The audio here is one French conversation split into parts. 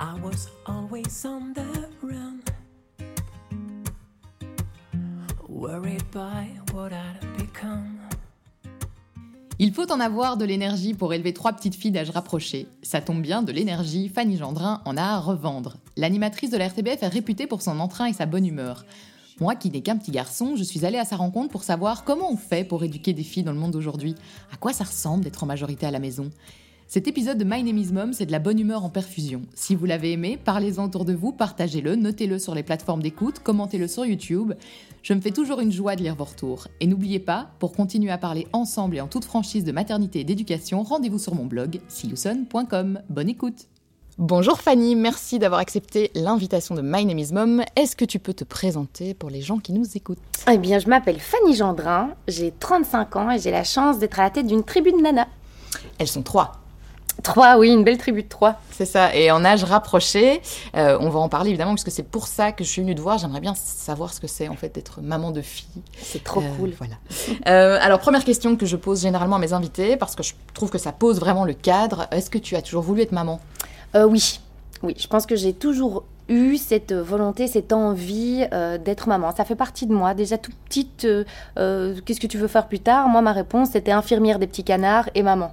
I was always on the run, worried by what I'd become. Il faut en avoir de l'énergie pour élever trois petites filles d'âge rapproché. Ça tombe bien, de l'énergie, Fanny Gendrin en a à revendre. L'animatrice de la RTBF est réputée pour son entrain et sa bonne humeur. Moi qui n'ai qu'un petit garçon, je suis allée à sa rencontre pour savoir comment on fait pour éduquer des filles dans le monde d'aujourd'hui. À quoi ça ressemble d'être en majorité à la maison? Cet épisode de My Name is Mom, c'est de la bonne humeur en perfusion. Si vous l'avez aimé, parlez-en autour de vous, partagez-le, notez-le sur les plateformes d'écoute, commentez-le sur YouTube. Je me fais toujours une joie de lire vos retours. Et n'oubliez pas, pour continuer à parler ensemble et en toute franchise de maternité et d'éducation, rendez-vous sur mon blog siouson.com. Bonne écoute Bonjour Fanny, merci d'avoir accepté l'invitation de My Name is Mom. Est-ce que tu peux te présenter pour les gens qui nous écoutent? Eh bien, je m'appelle Fanny Gendrin, j'ai 35 ans et j'ai la chance d'être à la tête d'une tribu de nanas. Elles sont trois. Trois, oui, une belle tribu de trois. C'est ça, et en âge rapproché, euh, on va en parler évidemment, parce que c'est pour ça que je suis venue te voir. J'aimerais bien savoir ce que c'est en fait d'être maman de fille. C'est trop Euh, cool. Voilà. Euh, alors, première question que je pose généralement à mes invités, parce que je trouve que ça pose vraiment le cadre. Est-ce que tu as toujours voulu être maman? Oui, oui, je pense que j'ai toujours eu cette volonté, cette envie euh, d'être maman. Ça fait partie de moi. Déjà toute petite, euh, euh, qu'est-ce que tu veux faire plus tard? Moi, ma réponse, c'était infirmière des petits canards et maman.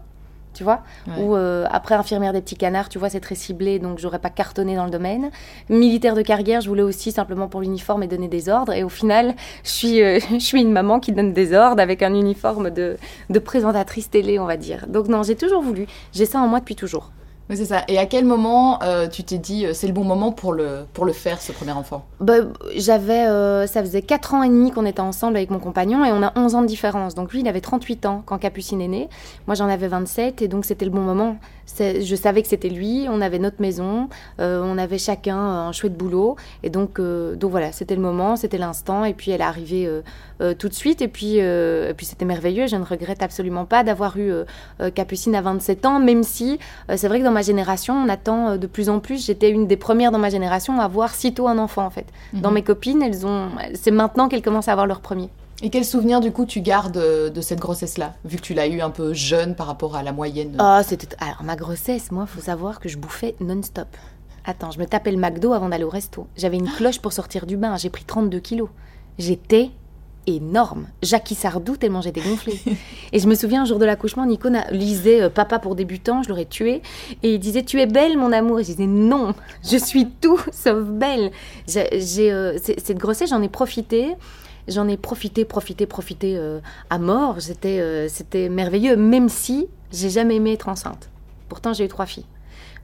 Tu vois Ouais. Ou euh, après infirmière des petits canards, tu vois, c'est très ciblé, donc j'aurais pas cartonné dans le domaine. Militaire de carrière, je voulais aussi simplement pour l'uniforme et donner des ordres. Et au final, je suis, euh, je suis une maman qui donne des ordres avec un uniforme de, de présentatrice télé, on va dire. Donc non, j'ai toujours voulu. J'ai ça en moi depuis toujours. Oui, c'est ça. Et à quel moment euh, tu t'es dit euh, c'est le bon moment pour le, pour le faire, ce premier enfant? Bah, j'avais, euh, ça faisait 4 ans et demi qu'on était ensemble avec mon compagnon et on a 11 ans de différence. Donc lui, il avait 38 ans quand Capucine est née. Moi, j'en avais 27 et donc c'était le bon moment. Je savais que c'était lui, on avait notre maison, euh, on avait chacun un chouette boulot. Et donc, euh, donc voilà, c'était le moment, c'était l'instant. Et puis elle est arrivée euh, tout de suite et puis, et puis c'était merveilleux. Je ne regrette absolument pas d'avoir eu Capucine à 27 ans, même si c'est vrai que dans ma génération, on attend de plus en plus. J'étais une des premières dans ma génération à avoir sitôt un enfant en fait. Dans Mhm. mes copines, elles ont, c'est maintenant qu'elles commencent à avoir leur premier. Et quel souvenir du coup tu gardes euh, de cette grossesse-là, vu que tu l'as eu un peu jeune par rapport à la moyenne? Ah, c'était. Alors ma grossesse, moi, faut savoir que je bouffais non-stop. Attends, je me tapais le McDo avant d'aller au resto. J'avais une cloche pour sortir du bain. J'ai pris 32 kilos. J'étais énorme. Jackie Sardou tellement j'étais gonflée. Et je me souviens un jour de l'accouchement, Nico lisait euh, Papa pour débutants, je l'aurais tué. Et il disait Tu es belle, mon amour. Et je disais Non, je suis tout sauf belle. J'ai, euh, cette grossesse, j'en ai profité. J'en ai profité, profité, profité euh, à mort. C'était, euh, c'était merveilleux, même si j'ai jamais aimé être enceinte. Pourtant, j'ai eu trois filles.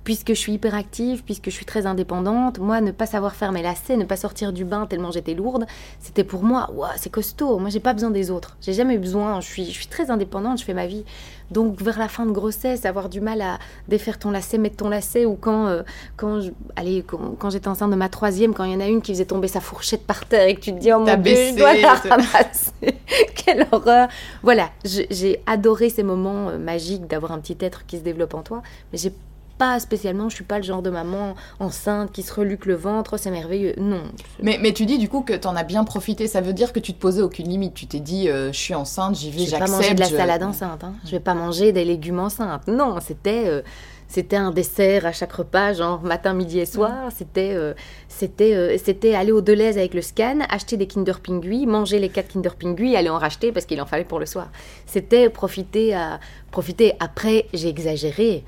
Puisque je suis hyperactive, puisque je suis très indépendante, moi, ne pas savoir faire mes lacets, ne pas sortir du bain tellement j'étais lourde, c'était pour moi, Ouah, c'est costaud. Moi, j'ai pas besoin des autres. J'ai jamais eu besoin. Je suis, je suis très indépendante, je fais ma vie. Donc, vers la fin de grossesse, avoir du mal à défaire ton lacet, mettre ton lacet, ou quand, euh, quand, je- allez, quand, quand j'étais enceinte de ma troisième, quand il y en a une qui faisait tomber sa fourchette par terre et que tu te dis, oh mon Dieu, je dois la ramasser. Quelle horreur. Voilà, j'ai adoré ces moments euh, magiques d'avoir un petit être qui se développe en toi, mais j'ai pas spécialement, je suis pas le genre de maman enceinte qui se reluque le ventre, c'est merveilleux. Non. Mais, mais tu dis du coup que t'en as bien profité, ça veut dire que tu te posais aucune limite. Tu t'es dit euh, je suis enceinte, j'y vais, Je vais pas j'accepte. manger de la je- salade enceinte, hein. je vais pas manger des légumes enceintes. Non, c'était euh, c'était un dessert à chaque repas, genre matin, midi et soir. C'était euh, c'était euh, c'était aller au Deleuze avec le scan, acheter des Kinder Pingui, manger les quatre Kinder Pingui, aller en racheter parce qu'il en fallait pour le soir. C'était profiter à profiter. Après, j'ai exagéré.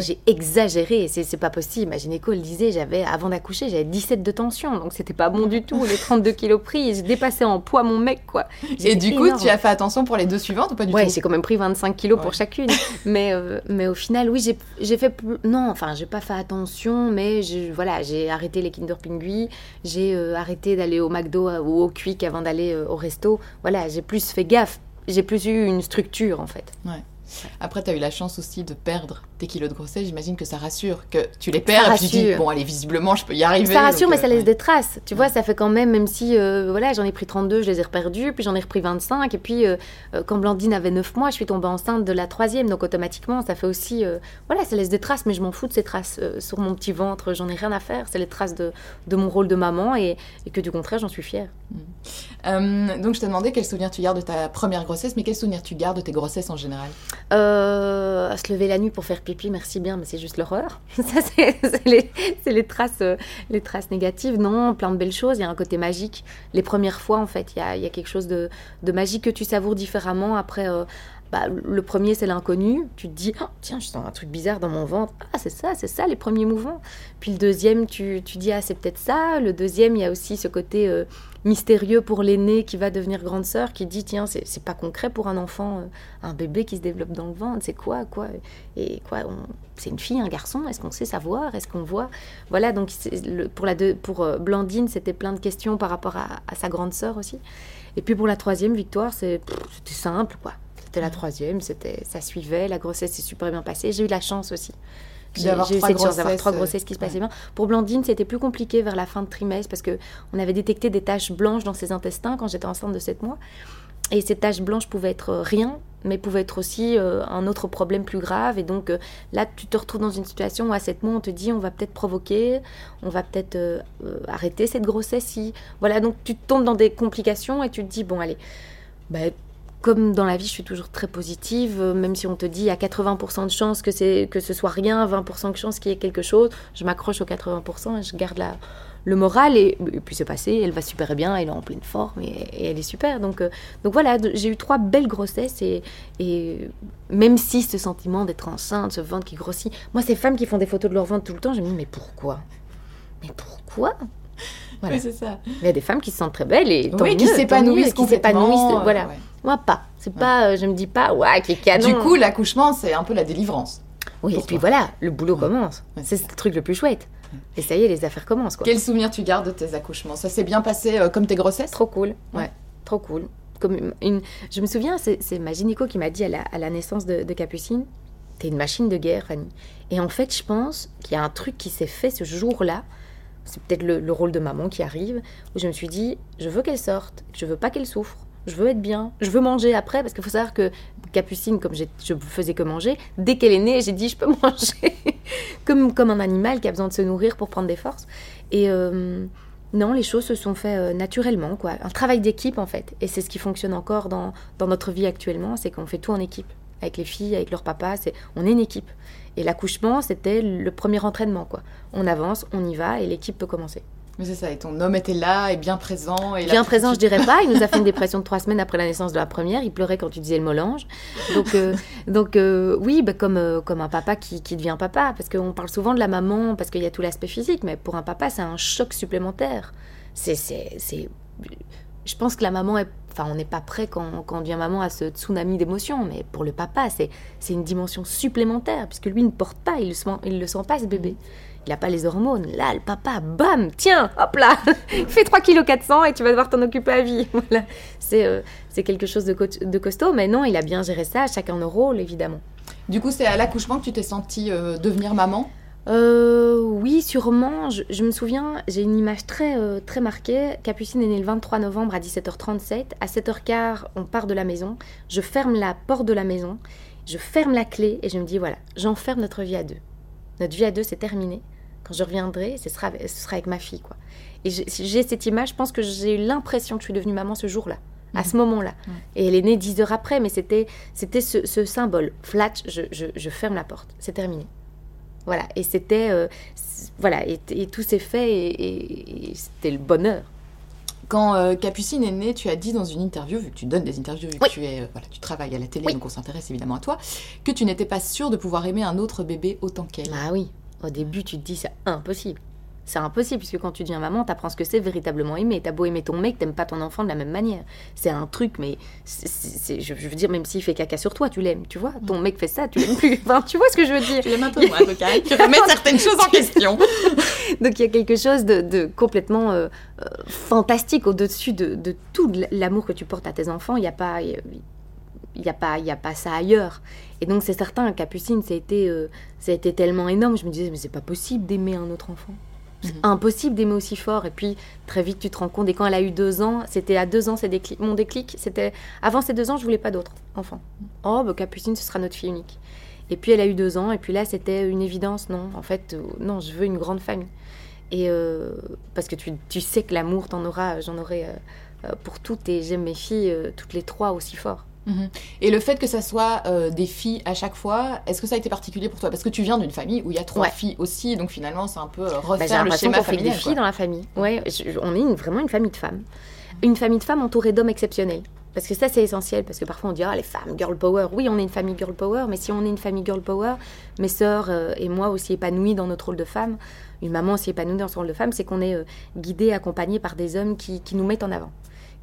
J'ai exagéré, c'est pas possible. Ma gynéco le disait, j'avais avant d'accoucher, j'avais 17 de tension, donc c'était pas bon du tout. Les 32 kilos pris, j'ai dépassé en poids mon mec, quoi. Et du coup, énorme. tu as fait attention pour les deux suivantes ou pas du Ouais, tout? j'ai quand même pris 25 kilos pour Ouais. chacune. mais, euh, mais au final, oui, j'ai- fait. Non, enfin, j'ai pas fait attention, mais voilà, j'ai arrêté les Kinder Pingui, j'ai euh, arrêté d'aller au McDo euh, ou au Quick avant d'aller euh, au resto. Voilà, j'ai plus fait gaffe. J'ai plus eu une structure, en fait. Après, tu as eu la chance aussi de perdre tes kilos de grossesse. J'imagine que ça rassure, que tu les perds et tu dis bon, allez, visiblement, je peux y arriver. Ça rassure, mais euh, ça laisse ouais. des traces. Tu vois, ça fait quand même, même si euh, voilà, j'en ai pris 32, je les ai reperdus, puis j'en ai repris 25, et puis euh, euh, quand Blandine avait 9 mois, je suis tombée enceinte de la troisième, donc automatiquement, ça fait aussi, euh, voilà, ça laisse des traces, mais je m'en fous de ces traces euh, sur mon petit ventre, j'en ai rien à faire, c'est les traces de, de mon rôle de maman, et, et que du contraire, j'en suis fière. Euh, donc, je t'ai demandé quel souvenir tu gardes de ta première grossesse, mais quel souvenir tu gardes de tes grossesses en général? Euh, se lever la nuit pour faire pipi, merci bien, mais c'est juste l'horreur. Ça, c'est les, traces, euh, les traces négatives. Non, plein de belles choses. Il y a un côté magique. Les premières fois, en fait, il y a, il y a quelque chose de, de magique que tu savoures différemment. Après, euh, bah, le premier, c'est l'inconnu. Tu te dis, Ah, tiens, je sens un truc bizarre dans mon ventre. Ah, c'est ça, c'est ça, les premiers mouvements. Puis le deuxième, tu, tu dis, ah, c'est peut-être ça. Le deuxième, il y a aussi ce côté euh, mystérieux pour l'aîné qui va devenir grande sœur, qui dit, tiens, c'est pas concret pour un enfant, euh, un bébé qui se développe dans le ventre. C'est quoi, quoi Et quoi C'est une fille, un garçon? Est-ce qu'on sait savoir? Est-ce qu'on voit? Voilà, donc pour, la deux, pour euh, Blandine, c'était plein de questions par rapport à, à sa grande sœur aussi. Et puis pour la troisième, Victoire, c'était simple, quoi. C'était la troisième, c'était, ça suivait, la grossesse s'est super bien passée. J'ai eu la chance aussi. J'ai eu trois cette chance d'avoir grossesses, trois grossesses qui se passaient ouais. bien. Pour Blandine, c'était plus compliqué vers la fin de trimestre parce que on avait détecté des taches blanches dans ses intestins quand j'étais enceinte de 7 mois. Et ces taches blanches pouvaient être rien, mais pouvaient être aussi euh, un autre problème plus grave. Et donc euh, là, tu te retrouves dans une situation où à 7 mois, on te dit on va peut-être provoquer, on va peut-être euh, euh, arrêter cette grossesse. Si... Voilà, donc tu tombes dans des complications et tu te dis bon, allez, bah, comme dans la vie, je suis toujours très positive, euh, même si on te dit a 80% de chances que, c'est, que ce soit rien, 20% de chances qu'il y ait quelque chose, je m'accroche aux 80% et je garde la, le moral. Et, et puis c'est passé, elle va super bien, elle est en pleine forme et, et elle est super. Donc, euh, donc voilà, j'ai eu trois belles grossesses et, et même si ce sentiment d'être enceinte, ce ventre qui grossit, moi ces femmes qui font des photos de leur ventre tout le temps, je me dis mais pourquoi? Mais pourquoi? Voilà. Oui, c'est ça. Il y a des femmes qui se sentent très belles et tant Oui, qui mieux, s'épanouissent qui s'épanouissent, voilà. ouais. Moi, pas. C'est pas, euh, je me dis pas, ouais, qui est canon. Du coup, l'accouchement, c'est un peu la délivrance. oui, et puis voilà, le boulot Ouais. commence. Ouais. C'est le truc le plus chouette. Et ça y est, les affaires commencent, quoi. Quel souvenir tu gardes de tes accouchements? Ça s'est bien passé euh, comme tes grossesses? Trop cool. Ouais, trop cool. Comme une, je me souviens, c'est c'est ma gynéco qui m'a dit à la, à la naissance de, de Capucine, t'es une machine de guerre, Fanny. Et en fait, je pense qu'il y a un truc qui s'est fait ce jour-là. C'est peut-être le, le rôle de maman qui arrive, où je me suis dit, je veux qu'elle sorte, je veux pas qu'elle souffre, je veux être bien, je veux manger après, parce qu'il faut savoir que Capucine, comme je faisais que manger, dès qu'elle est née, j'ai dit, je peux manger, comme, comme un animal qui a besoin de se nourrir pour prendre des forces. Et euh, non, les choses se sont faites euh, naturellement, quoi. Un travail d'équipe, en fait. Et c'est ce qui fonctionne encore dans, dans notre vie actuellement, c'est qu'on fait tout en équipe. Avec les filles, avec leur papa, c'est on est une équipe. Et l'accouchement, c'était le premier entraînement, quoi. On avance, on y va, et l'équipe peut commencer. Mais c'est ça, et ton homme était là et bien présent. Et Bien présent, je dirais pas. Il nous a fait une dépression de trois semaines après la naissance de la première. Il pleurait quand tu disais le mot l'ange. Donc, euh, donc euh, oui, bah, comme, euh, comme un papa qui, qui devient papa. Parce qu'on parle souvent de la maman, parce qu'il y a tout l'aspect physique. Mais pour un papa, c'est un choc supplémentaire. C'est, c'est, c'est... Je pense que la maman est... Enfin, on n'est pas prêt quand, quand on devient maman à ce tsunami d'émotions. Mais pour le papa, c'est, c'est une dimension supplémentaire. Puisque lui ne porte pas, il le sent, il le sent pas, ce bébé. Il n'a pas les hormones. Là, le papa, bam, tiens, hop là, fais 3 kg 400 et tu vas devoir t'en occuper à vie. Voilà. C'est euh, c'est quelque chose de, co- de costaud, mais non, il a bien géré ça, chacun nos rôles, évidemment. Du coup, c'est à l'accouchement que tu t'es sentie euh, devenir maman? Euh, oui, sûrement. Je, je me souviens, j'ai une image très, euh, très marquée. Capucine est née le 23 novembre à 17h37. À 7h15, on part de la maison. Je ferme la porte de la maison. Je ferme la clé et je me dis voilà, j'enferme notre vie à deux. Notre vie à deux, c'est terminé. Quand je reviendrai, ce sera, ce sera avec ma fille, quoi. Et j'ai cette image, je pense que j'ai eu l'impression que je suis devenue maman ce jour-là, à ce moment-là. Mhm. Et elle est née dix heures après, mais c'était c'était ce, ce symbole. Flat, je, je, je ferme la porte. C'est terminé. Voilà. Et c'était. euh, voilà. Et, et tout s'est fait et, et- et c'était le bonheur. Quand euh, Capucine est née, tu as dit dans une interview, vu que tu donnes des interviews, vu Oui. que tu, es, euh, voilà, tu travailles à la télé, Oui. donc on s'intéresse évidemment à toi, que tu n'étais pas sûre de pouvoir aimer un autre bébé autant qu'elle. Ah oui. Au début, tu te dis c'est impossible. C'est impossible, puisque quand tu deviens maman, t'apprends ce que c'est véritablement aimer. T'as beau aimer ton mec, t'aimes pas ton enfant de la même manière. C'est un truc, mais c'est- c'est- je veux dire, même s'il fait caca sur toi, tu l'aimes, tu vois. Ton mec fait ça, tu l'aimes plus. Enfin, tu vois ce que je veux dire? Tu l'aimes un peu moins, tu remets certaines choses en question. Donc il y a quelque chose de, de complètement euh, euh, fantastique au-dessus de, de tout l'amour que tu portes à tes enfants. Il n'y a pas... Il n'y a, pas- il y a pas ça ailleurs. Et donc, c'est certain, Capucine, ça a, été, euh, ça a été tellement énorme. Je me disais, mais c'est pas possible d'aimer un autre enfant. C'est Mhm. impossible d'aimer aussi fort. Et puis, très vite, tu te rends compte. Et quand elle a eu deux ans, c'était à deux ans, c'est déclic, mon déclic. C'était avant ces deux ans, je voulais pas d'autres enfants. Oh, bah, Capucine, ce sera notre fille unique. Et puis, elle a eu deux ans. Et puis là, c'était une évidence. Non, en fait, euh, non, je veux une grande famille. Et euh, parce que tu, tu sais que l'amour, t'en auras, j'en aurai pour toutes. Et j'aime mes filles, toutes les trois aussi fort. Mhm. Et le fait que ça soit euh, des filles à chaque fois, est-ce que ça a été particulier pour toi? Parce que tu viens d'une famille où il y a trois Ouais. filles aussi, donc finalement c'est un peu euh, Bah, refaire le schéma qu'on fait des familial. filles dans la famille. Ouais, je- on est une- vraiment une famille de femmes. Une famille de femmes entourée d'hommes exceptionnels. Parce que ça, c'est essentiel. Parce que parfois, on dit, ah, les femmes, girl power. Oui, on est une famille girl power. Mais si on est une famille girl power, mes sœurs euh, et moi aussi épanouies dans notre rôle de femme, une maman aussi épanouie dans son rôle de femme, c'est qu'on est euh, guidés, accompagnés par des hommes qui, qui nous mettent en avant.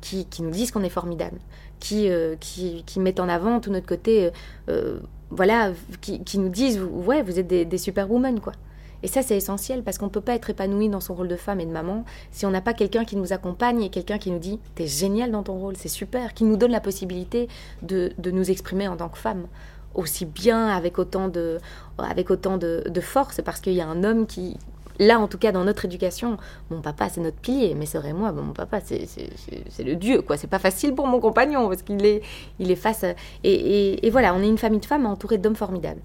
Qui, nous disent qu'on est formidable. Qui, euh, qui, qui mettent en avant tout notre côté. euh, euh, voilà, qui, nous disent, ouais, vous êtes des, des superwomen, quoi. Et ça, c'est essentiel parce qu'on ne peut pas être épanoui dans son rôle de femme et de maman si on n'a pas quelqu'un qui nous accompagne et quelqu'un qui nous dit T'es génial dans ton rôle, c'est super, qui nous donne la possibilité de, de nous exprimer en tant que femme aussi bien avec autant de, avec autant de force parce qu'il y a un homme qui. Là, en tout cas, dans notre éducation, mon papa, c'est notre pilier, mais sœur et moi, mon papa, c'est le Dieu, quoi. C'est pas facile pour mon compagnon parce qu'il est, il est face. et- et voilà, on est une famille de femmes entourée d'hommes formidables.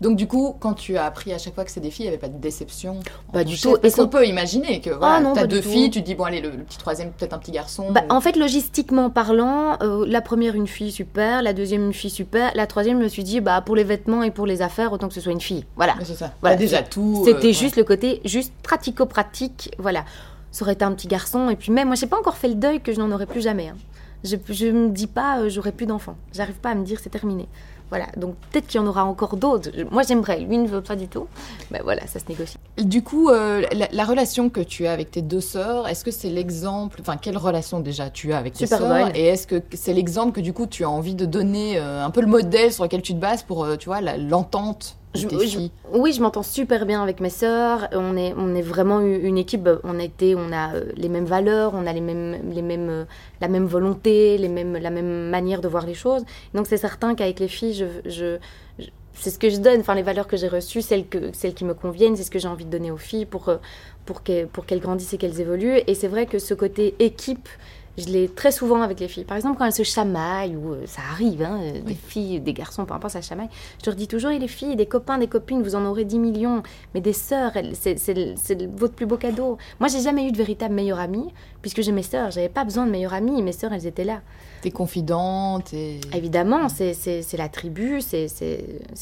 Donc du coup, quand tu as appris à chaque fois que c'est des filles, il n'y avait pas de déception Pas du tout. Parce Et qu'on peut imaginer que voilà, Ah t'as pas deux tout. filles, tu te dis bon allez le, le petit troisième peut-être un petit garçon. Bah, ou- en fait, logistiquement parlant, euh, la première une fille super, la deuxième une fille super, la troisième je me suis dit bah pour les vêtements et pour les affaires autant que ce soit une fille. Voilà. C'est ça. Voilà, déjà tout. C'était euh, juste le côté juste pratico-pratique, voilà. Ça aurait été un petit garçon et puis même moi j'ai pas encore fait le deuil que je n'en aurai plus jamais. hein. Je, je me dis pas euh, j'aurai plus d'enfants. J'arrive pas à me dire c'est terminé. Voilà, donc peut-être qu'il y en aura encore d'autres. Moi j'aimerais, lui ne veut pas du tout. Mais voilà, ça se négocie. Du coup, euh, la, la relation que tu as avec tes deux sœurs, est-ce que c'est l'exemple, enfin quelle relation déjà tu as avec tes Super sœurs bonne. et est-ce que c'est l'exemple que du coup tu as envie de donner euh, un peu le modèle sur lequel tu te bases pour euh, tu vois l'entente Je- je- Oui, je m'entends super bien avec mes sœurs. On est, on est vraiment une équipe. On a été, on a euh, les mêmes valeurs, on a les mêmes, les mêmes, euh, la même volonté, les mêmes, la même manière de voir les choses. Donc c'est certain qu'avec les filles, je, je, je- c'est ce que je donne. Enfin, les valeurs que j'ai reçues, celles que, celles qui me conviennent, c'est ce que j'ai envie de donner aux filles pour, euh, pour qu'elles, pour qu'elles grandissent et qu'elles évoluent. Et c'est vrai que ce côté équipe. Je l'ai très souvent avec les filles. Par exemple, quand elles se chamaillent, ou euh, ça arrive, hein, euh, des filles, des garçons, peu importe, ça chamaille. Je leur dis toujours, et les filles, des copains, des copines, vous en aurez 10 millions. Mais des sœurs, c'est, votre plus beau cadeau. Moi, j'ai jamais eu de véritable meilleure amie, puisque j'ai mes sœurs. J'avais pas besoin de meilleure amie. Mes sœurs, elles étaient là. T'es confidente et Évidemment, c'est, la tribu, c'est,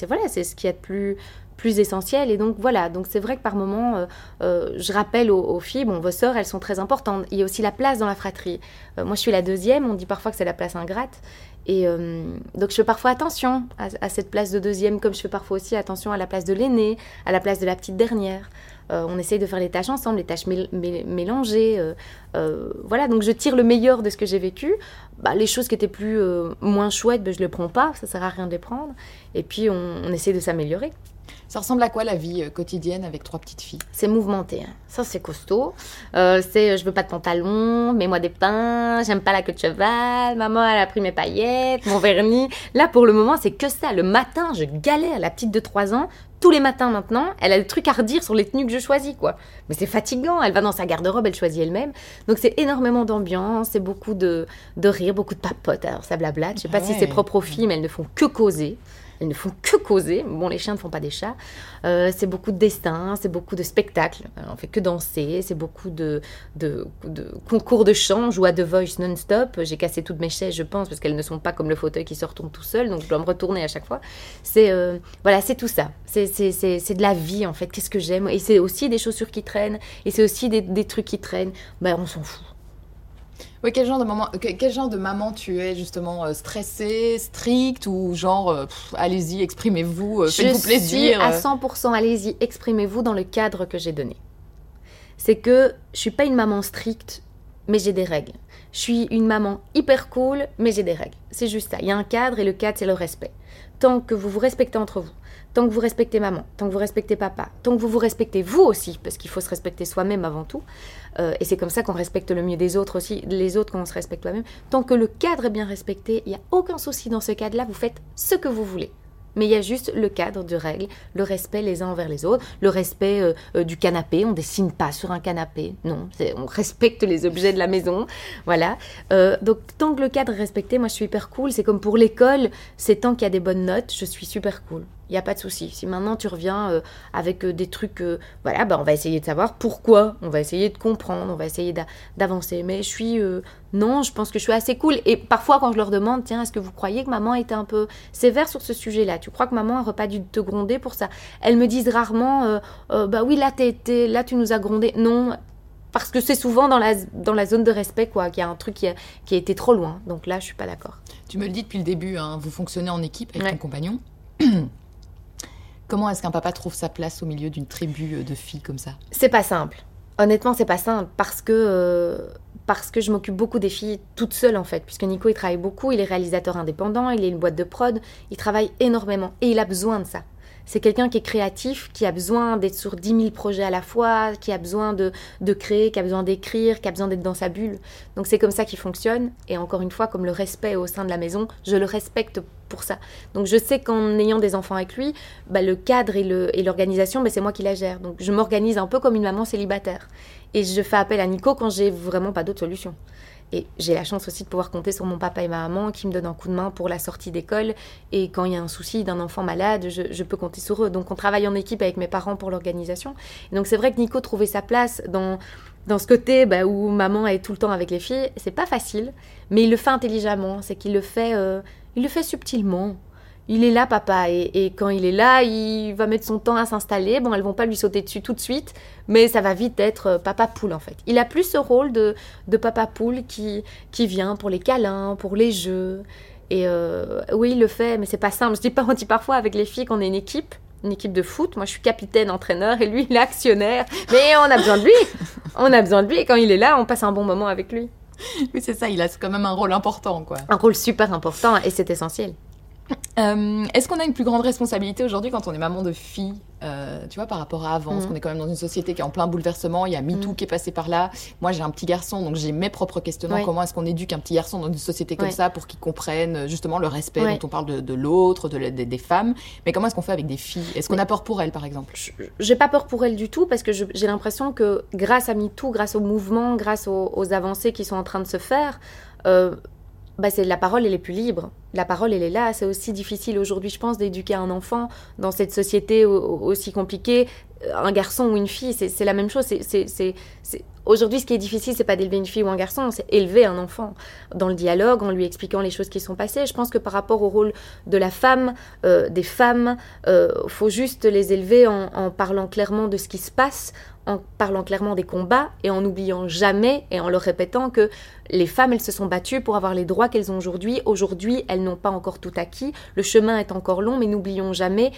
voilà, c'est ce qui est de plus plus essentiel et donc voilà donc c'est vrai que par moment euh, euh, je rappelle aux, filles bon vos sœurs elles sont très importantes il y a aussi la place dans la fratrie Euh, moi je suis la deuxième on dit parfois que c'est la place ingrate et donc je fais parfois attention à, cette place de deuxième comme je fais parfois aussi attention à la place de l'aînée à la place de la petite dernière on essaye de faire les tâches ensemble, les tâches mél- mél- mélangées. voilà, donc je tire le meilleur de ce que j'ai vécu. Bah, les choses qui étaient plus moins chouettes, ben, je ne les prends pas, ça sert à rien de les prendre. Et puis on, on essaie de s'améliorer. Ça ressemble à quoi la vie euh, quotidienne avec trois petites filles? C'est mouvementé, hein. ça c'est costaud. Euh, c'est euh, je veux pas de pantalon, mets-moi des pains, j'aime pas la queue de cheval, maman elle a pris mes paillettes, mon vernis. Là pour le moment c'est que ça. Le matin je galère, la petite de 3 ans, tous les matins maintenant, elle a des trucs à redire sur les tenues que je choisis quoi. Mais c'est fatigant, elle va dans sa garde-robe, elle choisit elle-même. Donc c'est énormément d'ambiance, c'est beaucoup de, de rire, beaucoup de papote. Alors ça blablate, je sais pas si c'est propre aux filles mais elles ne font que causer. Elles ne font que causer. Bon, les chiens ne font pas des chats. Euh, c'est beaucoup de destin, c'est beaucoup de spectacles. Euh, on fait que danser, c'est beaucoup de, de, de concours de chant. À The Voice non-stop. J'ai cassé toutes mes chaises, je pense, parce qu'elles ne sont pas comme le fauteuil qui se retourne tout seul. Donc je dois me retourner à chaque fois. C'est euh, voilà, c'est tout ça. C'est de la vie en fait. Qu'est-ce que j'aime? Et c'est aussi des chaussures qui traînent. Et c'est aussi des, des trucs qui traînent. Ben on s'en fout. Oui, quel genre de maman, que- quel genre de maman tu es justement euh, stressée, stricte ou genre euh, allez-y, exprimez-vous, euh, je faites-vous suis plaisir. à euh. 100%, allez-y, exprimez-vous dans le cadre que j'ai donné. C'est que je suis pas une maman stricte, mais j'ai des règles. Je suis une maman hyper cool, mais j'ai des règles. C'est juste ça. Il y a un cadre et le cadre, c'est le respect. Tant que vous vous respectez entre vous, tant que vous respectez maman, tant que vous respectez papa, tant que vous vous respectez vous aussi, parce qu'il faut se respecter soi-même avant tout, euh, et c'est comme ça qu'on respecte le mieux des autres aussi, les autres quand on se respecte toi-même, tant que le cadre est bien respecté, il n'y a aucun souci dans ce cadre-là, vous faites ce que vous voulez. Mais il y a juste le cadre de règles, le respect les uns envers les autres, le respect euh, euh, du canapé. On dessine pas sur un canapé, non. On respecte les objets de la maison, voilà. Donc tant que le cadre est respecté, moi je suis hyper cool. C'est comme pour l'école, c'est tant qu'il y a des bonnes notes, je suis super cool. Il n'y a pas de souci. Si maintenant tu reviens euh, avec euh, des trucs, euh, voilà, bah, on va essayer de savoir pourquoi, on va essayer de comprendre, on va essayer d'a- d'avancer. Mais je suis, non, je pense que je suis assez cool. Et parfois, quand je leur demande, tiens, est-ce que vous croyez que maman était un peu sévère sur ce sujet-là? Tu crois que maman n'aurait pas dû te gronder pour ça? Elles me disent rarement, bah oui, là, t'es été- là, tu nous as grondé. Non. Parce que c'est souvent dans la, dans la zone de respect, quoi, qu'il y a un truc qui a, qui a été trop loin. Donc là, je suis pas d'accord. Tu me le dis depuis le début, hein, vous fonctionnez en équipe avec Ouais. ton compagnon. Comment est-ce qu'un papa trouve sa place au milieu d'une tribu euh, de filles comme ça? C'est pas simple. Honnêtement, c'est pas simple parce que euh, parce que je m'occupe beaucoup des filles toute seule en fait, puisque Nico il travaille beaucoup, il est réalisateur indépendant, il est une boîte de prod, il travaille énormément et il a besoin de ça. C'est quelqu'un qui est créatif, qui a besoin d'être sur 10 000 projets à la fois, qui a besoin de, de créer, qui a besoin d'écrire, qui a besoin d'être dans sa bulle. Donc c'est comme ça qu'il fonctionne. Et encore une fois, comme le respect au sein de la maison, je le respecte pour ça. Donc je sais qu'en ayant des enfants avec lui, bah, le cadre et le- et l'organisation, bah, c'est moi qui la gère. Donc je m'organise un peu comme une maman célibataire. Et je fais appel à Nico quand j'ai vraiment pas d'autre solution. Et j'ai la chance aussi de pouvoir compter sur mon papa et ma maman qui me donnent un coup de main pour la sortie d'école. Et quand il y a un souci d'un enfant malade, je, peux compter sur eux. Donc on travaille en équipe avec mes parents pour l'organisation. Donc c'est vrai que Nico trouvait sa place dans, dans ce côté bah, où maman est tout le temps avec les filles. C'est pas facile, mais il le fait intelligemment. C'est qu'il le fait, euh, il le fait subtilement. Il est là, papa, et, et quand il est là, il va mettre son temps à s'installer. Bon, elles vont pas lui sauter dessus tout de suite, mais ça va vite être euh, papa poule en fait. Il a plus ce rôle de, de papa poule qui, qui vient pour les câlins, pour les jeux. Et euh, oui, il le fait, mais c'est pas simple. Je dis pas, on dit parfois avec les filles qu'on est une équipe, une équipe de foot. Moi, je suis capitaine, entraîneur, et lui, il est actionnaire. Mais on a besoin de lui. On a besoin de lui, et quand il est là, on passe un bon moment avec lui. Oui, c'est ça, il a quand même un rôle important, quoi. Un rôle super important, et c'est essentiel. Euh, Est-ce qu'on a une plus grande responsabilité aujourd'hui quand on est maman de fille euh, Tu vois, par rapport à avant, parce Mhm. qu'on est quand même dans une société qui est en plein bouleversement. Il y a MeToo Mhm. qui est passé par là. Moi, j'ai un petit garçon, donc j'ai mes propres questionnements. Comment est-ce qu'on éduque un petit garçon dans une société comme ça pour qu'il comprenne euh, justement le respect dont on parle de, de l'autre, de la- des, femmes? Mais comment est-ce qu'on fait avec des filles? Est-ce qu'on a peur pour elles, par exemple? Je- j'ai pas peur pour elle du tout parce que j'ai l'impression que grâce à MeToo, grâce au mouvement, grâce aux, aux avancées qui sont en train de se faire, euh, bah c'est la parole elle est plus libre. La parole elle est là. C'est aussi difficile aujourd'hui, je pense, d'éduquer un enfant dans cette société au- au- aussi compliquée. Euh, Un garçon ou une fille, c'est la même chose. C'est- Aujourd'hui, ce qui est difficile, c'est pas d'élever une fille ou un garçon, c'est élever un enfant dans le dialogue, en lui expliquant les choses qui sont passées. Je pense que par rapport au rôle de la femme, euh, des femmes, euh, faut juste les élever en, en parlant clairement de ce qui se passe, en parlant clairement des combats et en n'oubliant jamais et en leur répétant que les femmes, elles se sont battues pour avoir les droits qu'elles ont aujourd'hui. Aujourd'hui, elles n'ont pas encore tout acquis. Le chemin est encore long, mais n'oublions jamais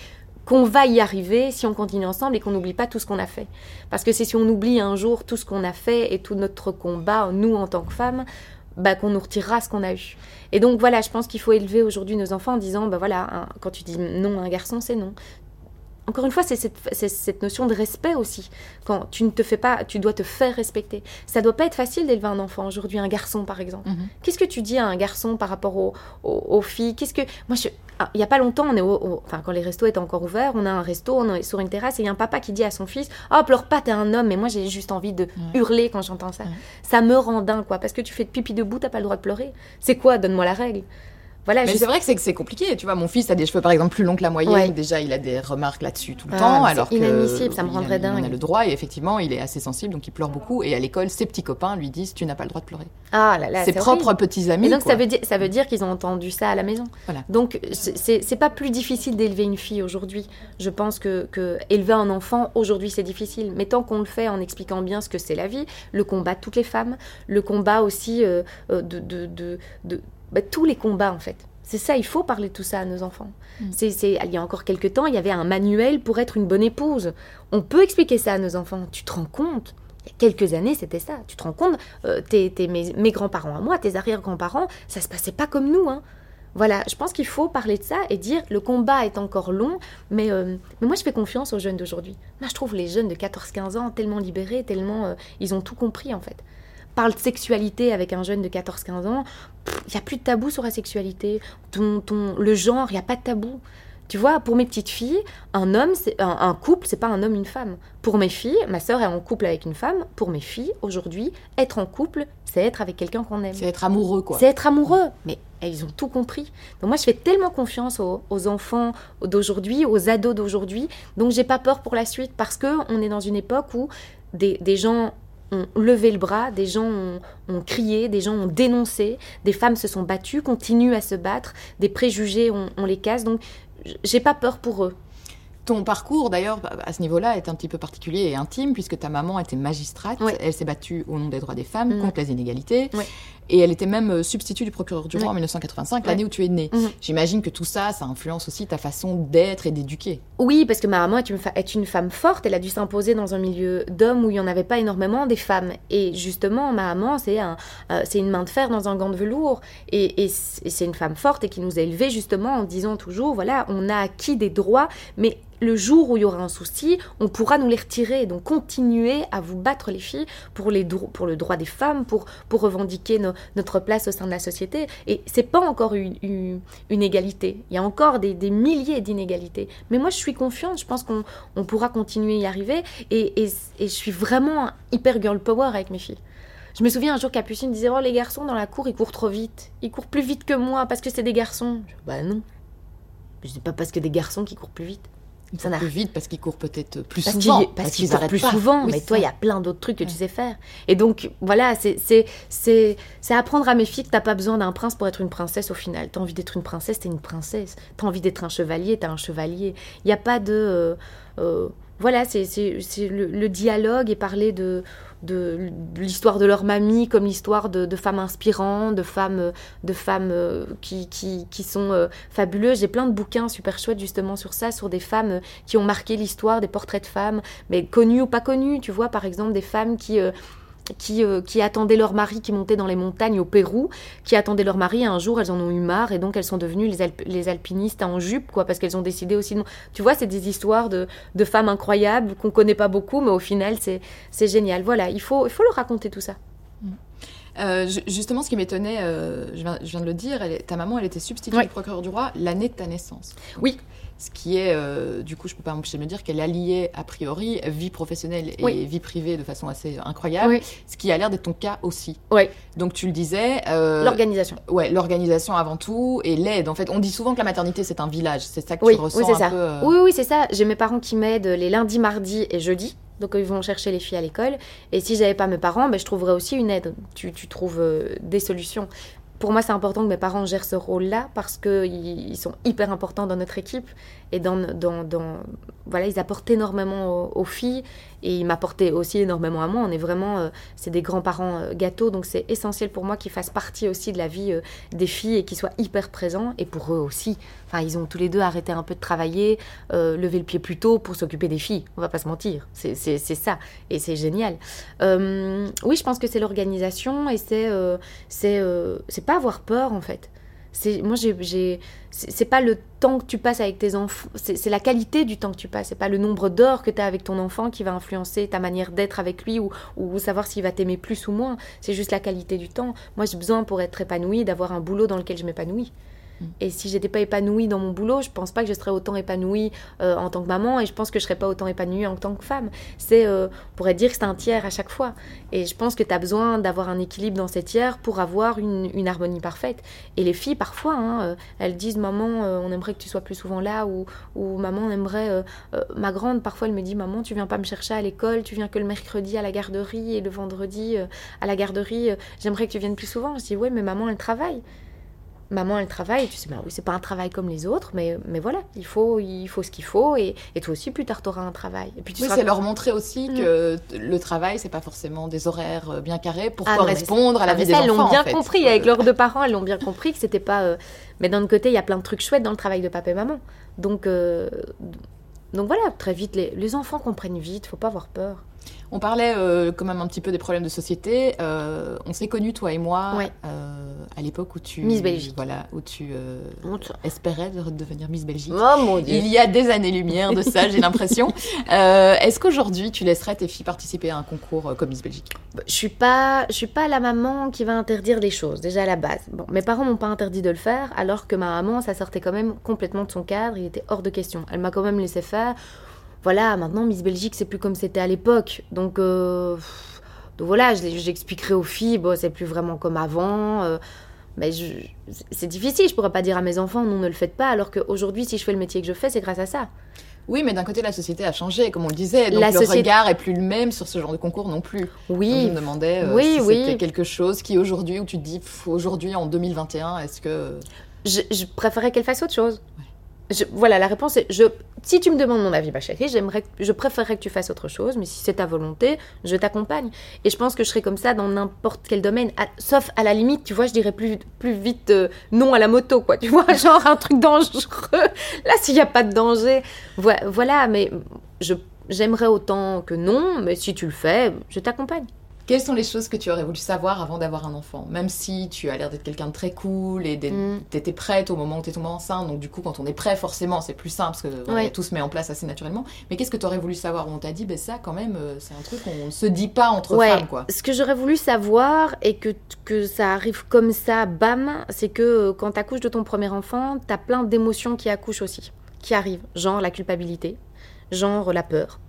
qu'on va y arriver si on continue ensemble et qu'on n'oublie pas tout ce qu'on a fait. Parce que c'est si on oublie un jour tout ce qu'on a fait et tout notre combat, nous en tant que femmes, bah, qu'on nous retirera ce qu'on a eu. Et donc voilà, je pense qu'il faut élever aujourd'hui nos enfants en disant, bah voilà, quand tu dis non à un garçon, c'est non. Encore une fois, c'est cette, notion de respect aussi. Quand tu ne te fais pas, tu dois te faire respecter. Ça doit pas être facile d'élever un enfant aujourd'hui, un garçon par exemple. Mhm. Qu'est-ce que tu dis à un garçon par rapport aux, aux- aux filles? Qu'est-ce que moi je ah, il y a pas longtemps, on est au- au- enfin quand les restos étaient encore ouverts, on a un resto, on est sur une terrasse et il y a un papa qui dit à son fils "Oh, pleure pas, t'es un homme." Mais moi j'ai juste envie de hurler quand j'entends ça. Ouais. Ça me rend dingue quoi parce que tu fais de pipi debout, t'as pas le droit de pleurer. C'est quoi? Donne-moi la règle. Voilà, Mais je- c'est vrai que c'est compliqué. Tu vois, mon fils a des cheveux par exemple plus longs que la moyenne. Ouais. Déjà, il a des remarques là-dessus tout le Ah, temps, alors que inadmissible, ça me rendrait dingue. a le droit et effectivement, il est assez sensible, donc il pleure beaucoup. Et à l'école, ses petits copains lui disent tu n'as pas le droit de pleurer. ah là là, ses propres horrible. petits amis. Et donc quoi. ça veut dire ça veut dire qu'ils ont entendu ça à la maison. Voilà. Donc c'est- pas plus difficile d'élever une fille aujourd'hui. Je pense que, que élever un enfant aujourd'hui c'est difficile, mais tant qu'on le fait en expliquant bien ce que c'est la vie, le combat de toutes les femmes, le combat aussi euh, euh, de, de, de, de- bah, tous les combats en fait. C'est ça, il faut parler de tout ça à nos enfants. Mm. C'est, il y a encore quelques temps, il y avait un manuel pour être une bonne épouse. On peut expliquer ça à nos enfants. Tu te rends compte? Il y a quelques années, c'était ça. Tu te rends compte euh, mes, mes grands-parents à moi, tes arrière-grands-parents, ça se passait pas comme nous. Hein. Voilà, je pense qu'il faut parler de ça et dire le combat est encore long, mais, euh, mais moi je fais confiance aux jeunes d'aujourd'hui. Moi je trouve les jeunes de 14-15 ans tellement libérés, tellement euh, ils ont tout compris en fait. Parle de sexualité avec un jeune de 14-15 ans, il n'y a plus de tabou sur la sexualité. Ton, ton, le genre, il n'y a pas de tabou. Tu vois, pour mes petites filles, un homme, c'est un, un couple, c'est pas un homme, une femme. Pour mes filles, ma sœur est en couple avec une femme. Pour mes filles, aujourd'hui, être en couple, c'est être avec quelqu'un qu'on aime. C'est être amoureux, quoi. C'est être amoureux. Mais ils ont tout compris. Donc moi, je fais tellement confiance aux, aux enfants d'aujourd'hui, aux ados d'aujourd'hui. Donc j'ai pas peur pour la suite parce que on est dans une époque où des, des gens ont levé le bras, des gens ont, crié, des gens ont dénoncé, des femmes se sont battues, continuent à se battre, des préjugés, on, on les casse. Donc j'ai pas peur pour eux. Ton parcours, d'ailleurs, à ce niveau-là, est un petit peu particulier et intime, puisque ta maman était magistrate. Elle s'est battue au nom des droits des femmes, Mhm. contre les inégalités. Et elle était même euh, substitut du procureur du roi en 1985, Ouais. l'année où tu es née. Mhm. J'imagine que tout ça, ça influence aussi ta façon d'être et d'éduquer. Oui, parce que ma maman est une, fa- est une femme forte. Elle a dû s'imposer dans un milieu d'hommes où il n'y en avait pas énormément des femmes. Et justement, ma maman, c'est un, euh, une main de fer dans un gant de velours. Et, et c'est une femme forte et qui nous a élevés justement en disant toujours, voilà, on a acquis des droits, mais le jour où il y aura un souci, on pourra nous les retirer. Donc continuez à vous battre les filles pour, le droit des femmes, pour, revendiquer no- notre place au sein de la société. Et c'est pas encore une, une, égalité. Il y a encore des, milliers d'inégalités. Mais moi, je suis confiante. Je pense qu'on on pourra continuer à y arriver. Et, je suis vraiment hyper girl power avec mes filles. Je me souviens un jour Capucine disait Oh, les garçons dans la cour, ils courent trop vite. Ils courent plus vite que moi parce que c'est des garçons. Je bah non. Je dis pas parce que des garçons qui courent plus vite. Ils Ça courent plus vite parce qu'ils courent peut-être plus Parce souvent. qu'ils parce qu'ils arrêtent plus pas. souvent. Oui, mais toi, il y a plein d'autres trucs que tu sais faire. Et donc, voilà, c'est- c'est c'est- c'est apprendre à mes filles que t'as pas besoin d'un prince pour être une princesse au final. T'as envie d'être une princesse, t'es une princesse. T'as envie d'être un chevalier, t'es un chevalier. Il n'y a pas de... euh, euh, voilà, c'est c'est- c'est le, le dialogue et parler de, de, l'histoire de leur mamie comme l'histoire de, de femmes inspirantes, de femmes, de femmes euh, qui, qui, qui sont euh, fabuleuses. J'ai plein de bouquins super chouettes justement sur ça, sur des femmes euh, qui ont marqué l'histoire, des portraits de femmes, mais connues ou pas connues. Tu vois, par exemple, des femmes qui... euh, qui, euh, qui attendaient leur mari qui montait dans les montagnes au Pérou, qui attendaient leur mari et un jour elles en ont eu marre et donc elles sont devenues les, alp- les alpinistes en jupe quoi parce qu'elles ont décidé aussi de... Tu vois, c'est des histoires de, de femmes incroyables qu'on connaît pas beaucoup mais au final c'est génial. Voilà, il faut, il faut leur raconter tout ça. Euh, ju- justement, ce qui m'étonnait, euh, je, viens, je viens de le dire, elle ta maman, elle était substitut du procureur du roi l'année de ta naissance. Oui. Ce qui est, euh, du coup, je peux pas m'empêcher de me dire qu'elle alliait a priori vie professionnelle et Oui. vie privée de façon assez incroyable, Oui. ce qui a l'air d'être ton cas aussi. Ouais. Donc tu le disais, euh, L'organisation. ouais, l'organisation avant tout et l'aide. En fait, on dit souvent que la maternité c'est un village. C'est ça que Oui, tu ressens oui, c'est un ça. peu. euh, Oui, oui, c'est ça. J'ai mes parents qui m'aident les lundis, mardis et jeudis. Donc ils vont chercher les filles à l'école. Et si j'avais pas mes parents, ben, je trouverais aussi une aide. Tu, tu trouves euh, des solutions. Pour moi, c'est important que mes parents gèrent ce rôle-là parce qu'ils ils sont hyper importants dans notre équipe et dans, dans, voilà, ils apportent énormément aux, filles et ils m'apportaient aussi énormément à moi. On est vraiment, euh, c'est des grands-parents euh, gâteaux, donc c'est essentiel pour moi qu'ils fassent partie aussi de la vie euh, des filles et qu'ils soient hyper présents et pour eux aussi. Enfin, ils ont tous les deux arrêté un peu de travailler, lever le pied plus tôt pour s'occuper des filles. On va pas se mentir, c'est ça et c'est génial. Oui, je pense que c'est l'organisation et c'est c'est c'est avoir peur en fait. C'est moi j'ai c'est pas le temps que tu passes avec tes enfants, c'est c'est la qualité du temps que tu passes. C'est pas le nombre d'heures que tu as avec ton enfant qui va influencer ta manière d'être avec lui ou, ou savoir s'il va t'aimer plus ou moins. C'est juste la qualité du temps. Moi j'ai besoin pour être épanouie d'avoir un boulot dans lequel je m'épanouis. Et si j'étais pas épanouie dans mon boulot, je pense pas que je serais autant épanouie euh, en tant que maman et je pense que je serais pas autant épanouie en tant que femme. C'est, euh, on pourrait dire que c'est un tiers à chaque fois. Et je pense que tu as besoin d'avoir un équilibre dans ces tiers pour avoir une, harmonie parfaite. Et les filles, parfois, hein, euh, elles disent Maman, on aimerait que tu sois plus souvent là, ou, Maman, on aimerait. ma grande, parfois, elle me dit Maman, tu viens pas me chercher à l'école, tu viens que le mercredi à la garderie et le vendredi à la garderie, j'aimerais que tu viennes plus souvent. Je dis Ouais, mais maman, elle travaille maman elle travaille et tu sais bah oui c'est pas un travail comme les autres mais mais voilà il faut il faut ce qu'il faut et, et toi aussi plus tard t'auras un travail et puis tu Oui, c'est leur montrer aussi Mm. que le travail, c'est pas forcément des horaires euh, bien carrés pour Ah correspondre à la Ah, vie des ça, enfants. elles l'ont bien en fait. compris avec leurs deux parents elles l'ont bien compris que c'était pas euh, mais d'un autre côté il y a plein de trucs chouettes dans le travail de papa et maman donc euh, donc voilà très vite les, les enfants comprennent vite faut pas avoir peur On parlait euh, quand même un petit peu des problèmes de société. Euh, on s'est connus, toi et moi, Ouais. euh, à l'époque où tu... Miss Belgique. Voilà, où tu espérais de devenir Miss Belgique. Oh mon Il y a des années-lumière de ça, j'ai l'impression. Est-ce qu'aujourd'hui, tu laisserais tes filles participer à un concours comme Miss Belgique? Je suis pas, je suis pas la maman qui va interdire les choses déjà à la base. Bon, mes parents m'ont pas interdit de le faire, alors que ma maman, ça sortait quand même complètement de son cadre. Il était hors de question. Elle m'a quand même laissé faire. Voilà, maintenant Miss Belgique, c'est plus comme c'était à l'époque. Donc, euh, donc voilà, j'expliquerai aux filles. Bon, c'est plus vraiment comme avant. euh, mais c'est difficile. Je pourrais pas dire à mes enfants non, ne le faites pas. Alors qu'aujourd'hui, si je fais le métier que je fais, c'est grâce à ça. Oui, mais d'un côté, la société a changé, comme on le disait. Donc La le société- regard est plus le même sur ce genre de concours non plus. Donc, je Oui, me demandais euh, Oui, si oui. c'était quelque chose qui aujourd'hui, où tu te dis, aujourd'hui, en 2021, est-ce que... je, je préférerais qu'elle fasse autre chose. Voilà, la réponse est je, si tu me demandes mon avis, que- je préférerais que tu fasses autre chose, mais si c'est ta volonté, je t'accompagne. Et je pense que je serais comme ça dans n'importe quel domaine, sauf à la limite, tu vois, je dirais plus, plus vite euh, non à la moto, quoi. Tu vois, genre un truc dangereux. Là, s'il n'y a pas de danger, voi- voilà, mais j'aimerais autant que non, mais si tu le fais, je t'accompagne. Quelles sont les choses que tu aurais voulu savoir avant d'avoir un enfant? Même si tu as l'air d'être quelqu'un de très cool et Mm. t'étais prête au moment où t'es tombée enceinte, donc du coup, quand on est prêt, forcément, c'est plus simple parce que voilà, tout se met en place assez naturellement. Mais qu'est-ce que tu aurais voulu savoir? On t'a dit, ben ça, quand même, euh, c'est un truc qu'on ne se dit pas entre Ouais. femmes, quoi. Ce que j'aurais voulu savoir et que, que ça arrive comme ça, bam, c'est que euh, quand tu accouches de ton premier enfant, tu as plein d'émotions qui accouchent aussi, qui arrivent. Genre la culpabilité, genre la peur.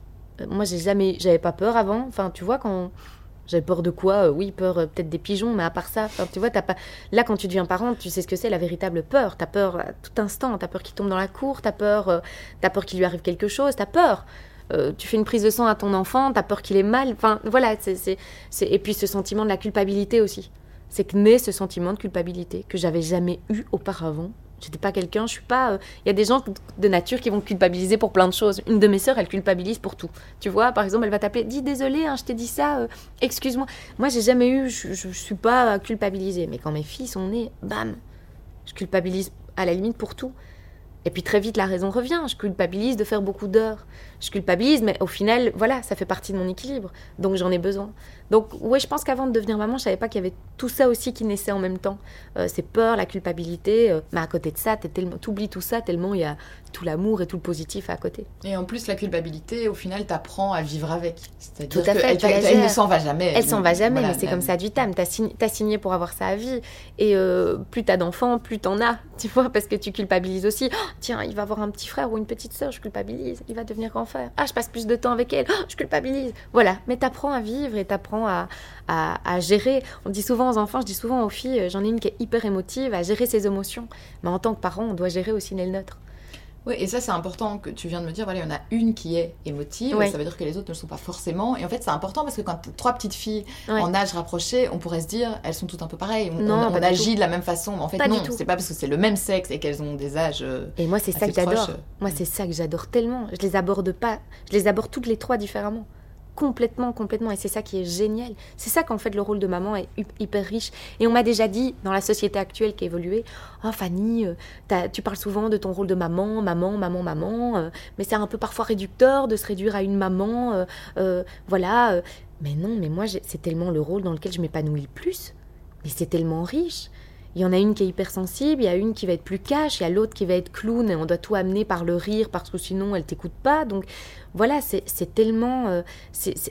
Euh, moi, j'ai jamais, j'avais pas peur avant. Enfin, tu vois, quand j'avais peur de quoi Euh, Oui, peur euh, peut-être des pigeons, mais à part ça, tu vois, t'as pas. Là, quand tu deviens parent, tu sais ce que c'est la véritable peur. T'as peur à tout instant. T'as peur qu'il tombe dans la cour. T'as peur, euh, peur qu'il lui arrive quelque chose. T'as peur. Euh, tu fais une prise de sang à ton enfant, t'as peur qu'il ait mal. Enfin, voilà. c'est- Et puis ce sentiment de la culpabilité aussi. C'est que naît ce sentiment de culpabilité que j'avais jamais eu auparavant. J'étais pas quelqu'un, je suis pas. Il y a des gens de nature qui vont culpabiliser pour plein de choses. Une de mes sœurs, elle culpabilise pour tout. Tu vois, par exemple, elle va t'appeler, dis désolé, hein, je t'ai dit ça, euh, excuse-moi. Moi, j'ai jamais eu, je, je, je suis pas culpabilisée. Mais quand mes filles sont nées, bam, je culpabilise à la limite pour tout. Et puis très vite, la raison revient. Je culpabilise de faire beaucoup d'heures. Je culpabilise, mais au final, voilà, ça fait partie de mon équilibre. Donc j'en ai besoin. Donc, ouais, je pense qu'avant de devenir maman, je savais pas qu'il y avait tout ça aussi qui naissait en même temps. Euh, ces peurs, la culpabilité. euh, mais à côté de ça, t'oublies tout ça tellement il y a tout l'amour et tout le positif à côté. Et en plus, la culpabilité, au final, t'apprends à vivre avec. Tout à fait, la t'a- elle ne s'en va jamais. Elle s'en va jamais, Voilà, mais c'est elle- comme ça du tam. T'as signé, signé pour avoir ça à vie. Et euh, plus t'as d'enfants, plus t'en as. Tu vois, parce que tu culpabilises aussi. Oh, tiens, il va avoir un petit frère ou une petite sœur, je culpabilise. Il va devenir grand Ah, je passe plus de temps avec elle. Oh, je culpabilise. Voilà. Mais t'apprends à vivre et t'apprends à, à, à gérer. On dit souvent aux enfants, je dis souvent aux filles, euh, j'en ai une qui est hyper émotive, à gérer ses émotions. Mais en tant que parent, on doit gérer aussi les nôtres. Oui, et ça, c'est important que tu viens de me dire. Voilà, il y en a une qui est émotive, ça veut dire que les autres ne le sont pas forcément. Et en fait, c'est important parce que quand trois petites filles en âge rapproché, on pourrait se dire, elles sont toutes un peu pareilles. On, Non, on- on agit tout. de la même façon, mais en fait, Pas non. C'est pas parce que c'est le même sexe et qu'elles ont des âges. euh, Et moi, c'est ça que j'adore. proches. Moi, c'est ça que j'adore tellement. Je les aborde pas. Je les aborde toutes les trois différemment. Complètement, complètement. Et c'est ça qui est génial. C'est ça qu'en fait le rôle de maman est hyper riche. Et on m'a déjà dit, dans la société actuelle qui a évolué, Oh Fanny, euh, tu parles souvent de ton rôle de maman, maman, maman, maman. euh, mais c'est un peu parfois réducteur de se réduire à une maman. euh, voilà. Mais non, mais moi, c'est tellement le rôle dans lequel je m'épanouis le plus. Mais c'est tellement riche. Il y en a une qui est hypersensible, il y a une qui va être plus cash, il y a l'autre qui va être clown et on doit tout amener par le rire parce que sinon elle t'écoute pas. Donc voilà, c'est tellement. euh,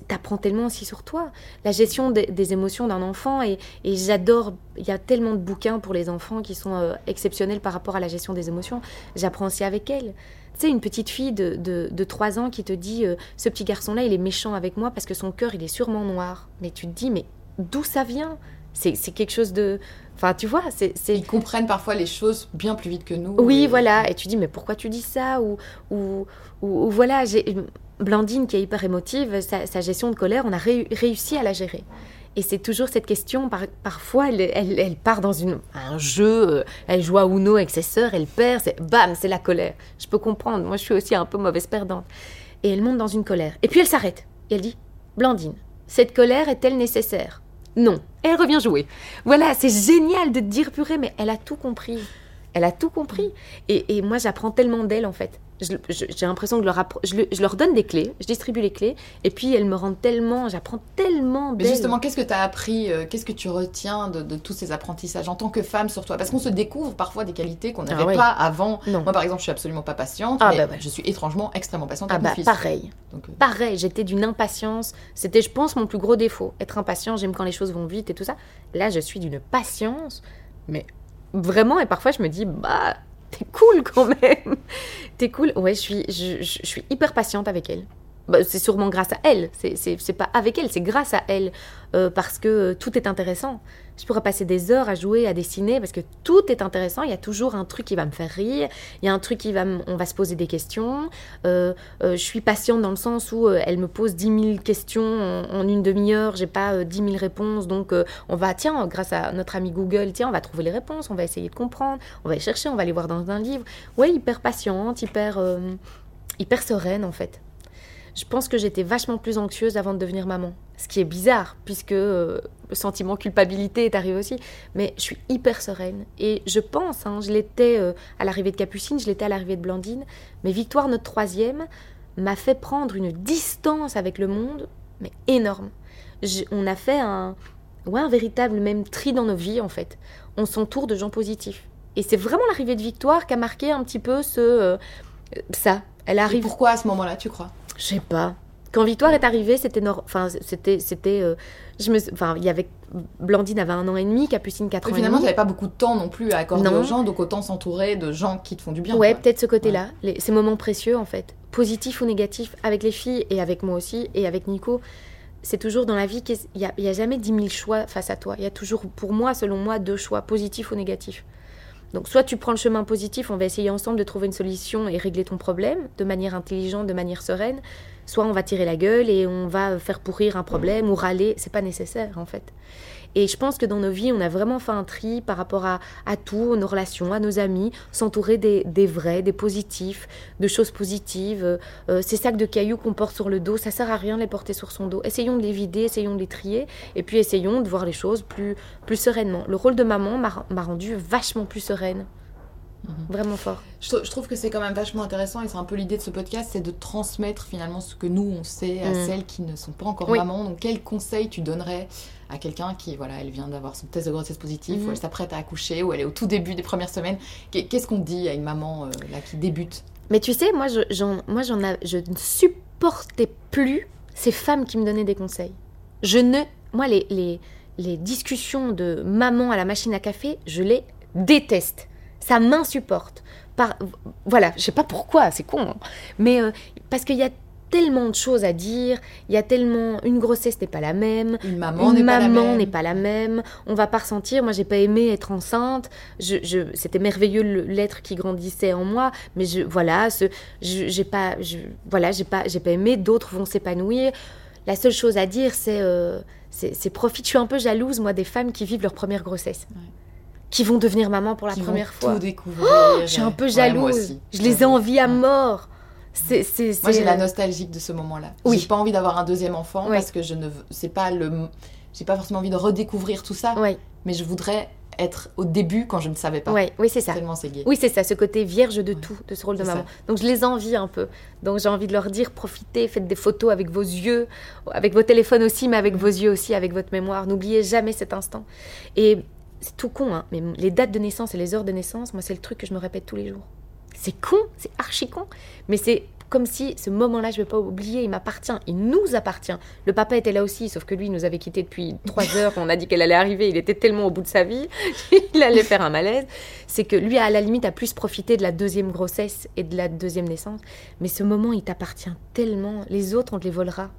T'apprends tellement aussi sur toi. La gestion des, émotions d'un enfant et, j'adore. Il y a tellement de bouquins pour les enfants qui sont euh, exceptionnels par rapport à la gestion des émotions. J'apprends aussi avec elle. Tu sais, une petite fille de, de, de 3 ans qui te dit euh, Ce petit garçon-là, il est méchant avec moi parce que son cœur, il est sûrement noir. Mais tu te dis Mais d'où ça vient? C'est c'est quelque chose de. Enfin, tu vois, c'est. Ils comprennent parfois les choses bien plus vite que nous. Oui, et- voilà. Et tu dis, mais pourquoi tu dis ça Ou, ou, ou, ou voilà, j'ai- Blandine, qui est hyper émotive, sa, sa gestion de colère, on a réu- réussi à la gérer. Et c'est toujours cette question, par- parfois, elle, elle, elle part dans une, un jeu, euh, elle joue à Uno avec ses sœurs, elle perd, c'est bam, c'est la colère. Je peux comprendre, moi je suis aussi un peu mauvaise perdante. Et elle monte dans une colère. Et puis elle s'arrête. Et elle dit, Blandine, cette colère est-elle nécessaire? Non. Elle revient jouer. Voilà, c'est génial de dire, purée, mais elle a tout compris. Elle a tout compris. Et moi, j'apprends tellement d'elle, en fait. J'ai l'impression que leur je, le- je leur donne des clés, je distribue les clés, et puis elles me rendent tellement, j'apprends tellement Mais justement, qu'est-ce que tu as appris euh, Qu'est-ce que tu retiens de, de tous ces apprentissages en tant que femme sur toi? Parce qu'on se découvre parfois des qualités qu'on n'avait Ah ouais. pas avant. Non. Moi, par exemple, je suis absolument pas patiente, Ah mais bah ouais. je suis étrangement extrêmement patiente Ah avec bah mon fils. pareil, Donc, euh, pareil, j'étais d'une impatience. C'était, je pense, mon plus gros défaut. Être impatient, j'aime quand les choses vont vite et tout ça. Là, je suis d'une patience, mais vraiment, et parfois je me dis, bah, t'es cool quand même. t'es cool. Ouais, je suis, je, je- suis hyper patiente avec elle. Bah, c'est sûrement grâce à elle. C'est, pas avec elle, c'est grâce à elle. Euh, parce que euh, tout est intéressant. Je pourrais passer des heures à jouer, à dessiner, parce que tout est intéressant. Il y a toujours un truc qui va me faire rire. Il y a un truc qui va. On va se poser des questions. Euh, je suis patiente dans le sens où elle me pose 10 000 questions en, en une demi-heure. J'ai pas euh, 10 000 réponses. Donc, on va, tiens, grâce à notre ami Google, tiens, on va trouver les réponses. On va essayer de comprendre. On va les chercher. On va les voir dans un livre. Ouais, hyper patiente, hyper, hyper sereine, en fait. Je pense que j'étais vachement plus anxieuse avant de devenir maman. Ce qui est bizarre, puisque euh, le sentiment culpabilité est arrivé aussi. Mais je suis hyper sereine. Et je pense, hein, je l'étais euh, à l'arrivée de Capucine, je l'étais à l'arrivée de Blandine. Mais Victoire, notre troisième, m'a fait prendre une distance avec le monde, mais énorme. On a fait un, ouais, un véritable même tri dans nos vies, en fait. On s'entoure de gens positifs. Et c'est vraiment l'arrivée de Victoire qui a marqué un petit peu ce... euh, ça. Elle et arrive pourquoi à ce moment-là, tu crois? Je sais pas. Quand Victoire est arrivée, c'était enfin c'était c'était euh, je me enfin il y avait Blandine avait un an et demi, Capucine quatre Et ans Finalement, tu n'avais pas beaucoup de temps non plus à accorder Non. aux gens, donc autant s'entourer de gens qui te font du bien. Ouais, peut-être ce côté-là, ces moments précieux en fait, positifs ou négatifs avec les filles et avec moi aussi et avec Nico. C'est toujours dans la vie qu'il n'y a, a jamais 10 000 choix face à toi. Il y a toujours, pour moi, selon moi, deux choix, positifs ou négatifs. Donc soit tu prends le chemin positif, on va essayer ensemble de trouver une solution et régler ton problème de manière intelligente, de manière sereine. Soit on va tirer la gueule et on va faire pourrir un problème ou râler. C'est pas nécessaire en fait. Et je pense que dans nos vies, on a vraiment fait un tri par rapport à, tout, nos relations, à nos amis, s'entourer des, vrais, des positifs, de choses positives. Euh, ces sacs de cailloux qu'on porte sur le dos, ça sert à rien de les porter sur son dos. Essayons de les vider, essayons de les trier, et puis essayons de voir les choses plus, plus sereinement. Le rôle de maman m'a m'a rendue vachement plus sereine. Vraiment fort. Je, trou- je trouve que c'est quand même vachement intéressant et c'est un peu l'idée de ce podcast, c'est de transmettre finalement ce que nous on sait à Mm. celles qui ne sont pas encore Oui. mamans. Donc quel conseil tu donnerais à quelqu'un qui voilà, elle vient d'avoir son test de grossesse positif, Mhm. ou elle s'apprête à accoucher, ou elle est au tout début des premières semaines? Qu'est- Qu'est-ce qu'on dit à une maman euh, là qui débute? Mais tu sais, moi, je, j'en, moi j'en a, je ne supportais plus ces femmes qui me donnaient des conseils. Je ne. Moi, les, les, les discussions de maman à la machine à café, je les déteste. Ça m'insupporte. Par, voilà, je sais pas pourquoi, c'est con. hein. Mais euh, parce qu'il y a tellement de choses à dire, il y a tellement. Une grossesse n'est pas la même, Une maman n'est pas la même. n'est pas la même. On va pas ressentir. Moi, j'ai pas aimé être enceinte. Je, je- c'était merveilleux le- l'être qui grandissait en moi, mais je, voilà, ce, je, j'ai pas, je, voilà, j'ai pas, j'ai pas aimé. D'autres vont s'épanouir. La seule chose à dire, c'est, euh, c'est profite. Je suis un peu jalouse, moi, des femmes qui vivent leur première grossesse, Ouais. Qui vont devenir maman pour la qui vont première fois. tout découvrir. Je suis un peu Ouais, moi jalouse. aussi. je les J'avoue. envie à mort. C'est, c'est, Moi, j'ai la nostalgique de ce moment-là. Oui. J'ai pas envie d'avoir un deuxième enfant parce que je ne, c'est pas le, j'ai pas forcément envie de redécouvrir tout ça, Ouais, mais je voudrais être au début quand je ne savais pas. ouais, oui, c'est ça. Tellement c'est gay. Oui, c'est ça, ce côté vierge de tout, de ce rôle de maman. ça. Donc je les envie un peu. Donc j'ai envie de leur dire, profitez, faites des photos avec vos yeux, avec vos téléphones aussi, mais avec vos yeux aussi, avec votre mémoire. N'oubliez jamais cet instant. Et c'est tout con, hein, mais les dates de naissance et les heures de naissance, moi c'est le truc que je me répète tous les jours. C'est con, c'est archi con, mais c'est comme si ce moment-là, je ne vais pas oublier, il m'appartient, il nous appartient. Le papa était là aussi, sauf que lui il nous avait quittés depuis trois heures, on a dit qu'elle allait arriver, il était tellement au bout de sa vie, il allait faire un malaise. C'est que lui, à la limite, a plus profité de la deuxième grossesse et de la deuxième naissance. Mais ce moment, il t'appartient tellement. Les autres, on te les volera.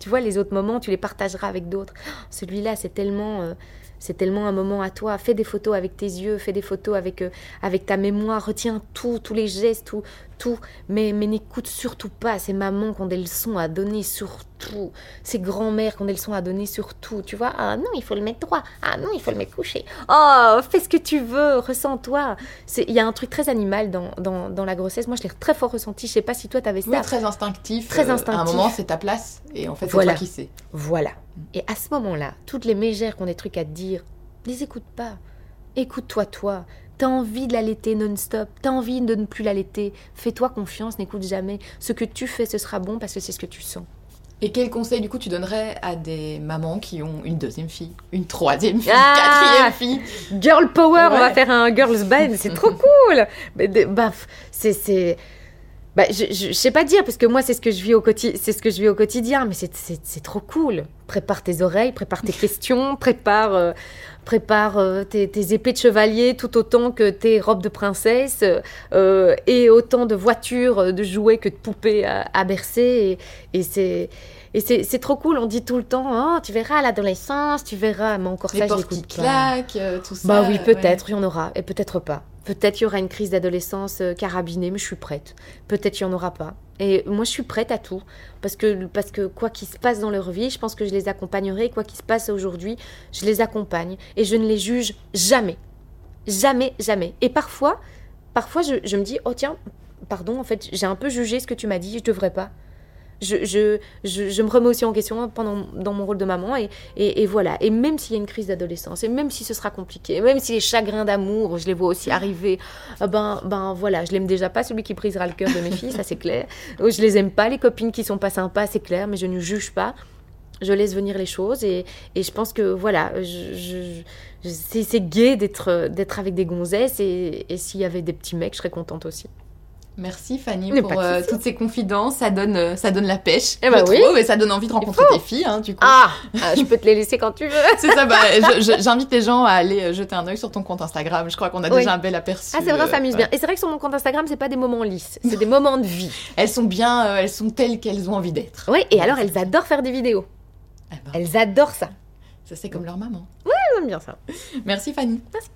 Tu vois, les autres moments, tu les partageras avec d'autres. Celui-là, c'est tellement, euh, c'est tellement un moment à toi. Fais des photos avec tes yeux, fais des photos avec, euh, ta mémoire. Retiens tout, tous les gestes, tout, Mais, mais n'écoute surtout pas ces mamans qui ont des leçons à donner sur tout. Ces grands-mères qui ont des leçons à donner sur tout. Tu vois, ah non, il faut le mettre droit. Ah non, il faut le mettre couché. Oh, fais ce que tu veux, ressens-toi. C'est- Il y a un truc très animal dans, dans, dans la grossesse. Moi, je l'ai très fort ressenti. Je sais pas si toi, t'avais ça. Oui, très instinctif. Très Euh, À un instinctif. moment, c'est ta place et en fait, c'est Voilà. toi qui sais. Voilà. Et à ce moment-là, toutes les mégères qui ont des trucs à te dire, les écoute pas. Écoute-toi, toi. T'as envie de l'allaiter non-stop, t'as envie de ne plus l'allaiter. Fais-toi confiance, n'écoute jamais. Ce que tu fais, ce sera bon parce que c'est ce que tu sens. Et quel conseil du coup tu donnerais à des mamans qui ont une deuxième fille, une troisième fille, Ah une quatrième fille? Girl power, on va faire un girls band, c'est trop cool. Mais bah, c'est c'est bah, je, je, je sais pas dire parce que moi c'est ce que je vis au quotidien, c'est ce que je vis au quotidien, mais c'est c'est c'est trop cool. Prépare tes oreilles, prépare tes questions, prépare euh, prépare euh, tes, épées de chevalier tout autant que tes robes de princesse euh, et autant de voitures, euh, de jouets que de poupées à, bercer. Et c'est et c'est trop cool, on dit tout le temps, oh, tu verras à l'adolescence, tu verras, mais encore Les ça, je l'écoute pas. claquent, euh, tout ça. Bah oui, ouais. peut-être, il y en aura, et peut-être pas. Peut-être il y aura une crise d'adolescence euh, carabinée, mais je suis prête. Peut-être il n'y en aura pas. Et moi, je suis prête à tout. Parce que, parce que quoi qu'il se passe dans leur vie, je pense que je les accompagnerai. Quoi qu'il se passe aujourd'hui, je les accompagne. Et je ne les juge jamais. Jamais, jamais. Et parfois, parfois je, je me dis, oh tiens, pardon, en fait, j'ai un peu jugé ce que tu m'as dit, je devrais pas. Je, me remets aussi en question pendant, dans mon rôle de maman et, voilà. Et même s'il y a une crise d'adolescence, et même si ce sera compliqué, et même si les chagrins d'amour, je les vois aussi arriver, euh, ben, ben voilà, je l'aime déjà pas, celui qui brisera le cœur de mes filles, ça c'est clair. Ou Je les aime pas, les copines qui sont pas sympas, c'est clair, mais je ne juge pas. Je laisse venir les choses et, je pense que voilà, je, c'est gai d'être d'être avec des gonzesses et, et s'il y avait des petits mecs, je serais contente aussi. Merci Fanny pour euh, toutes ces confidences. Ça donne, euh, ça donne la pêche, Eh bah oui. trouve, et ça donne envie de rencontrer tes filles, hein, du coup. Ah, ah, je peux te les laisser quand tu veux. C'est ça, bah, j'invite les gens à aller euh, jeter un œil sur ton compte Instagram. Je crois qu'on a Oui. déjà un bel aperçu. Ah, c'est vrai, ça s'amuse voilà. bien. Et c'est vrai que sur mon compte Instagram, c'est pas des moments lisses, c'est des moments de vie. Elles sont bien, euh, elles sont telles qu'elles ont envie d'être. Oui, et alors elles adorent faire des vidéos. Eh ben, Elles adorent ça. ça, c'est comme leur maman. J'aime bien ça. Merci Fanny. Merci.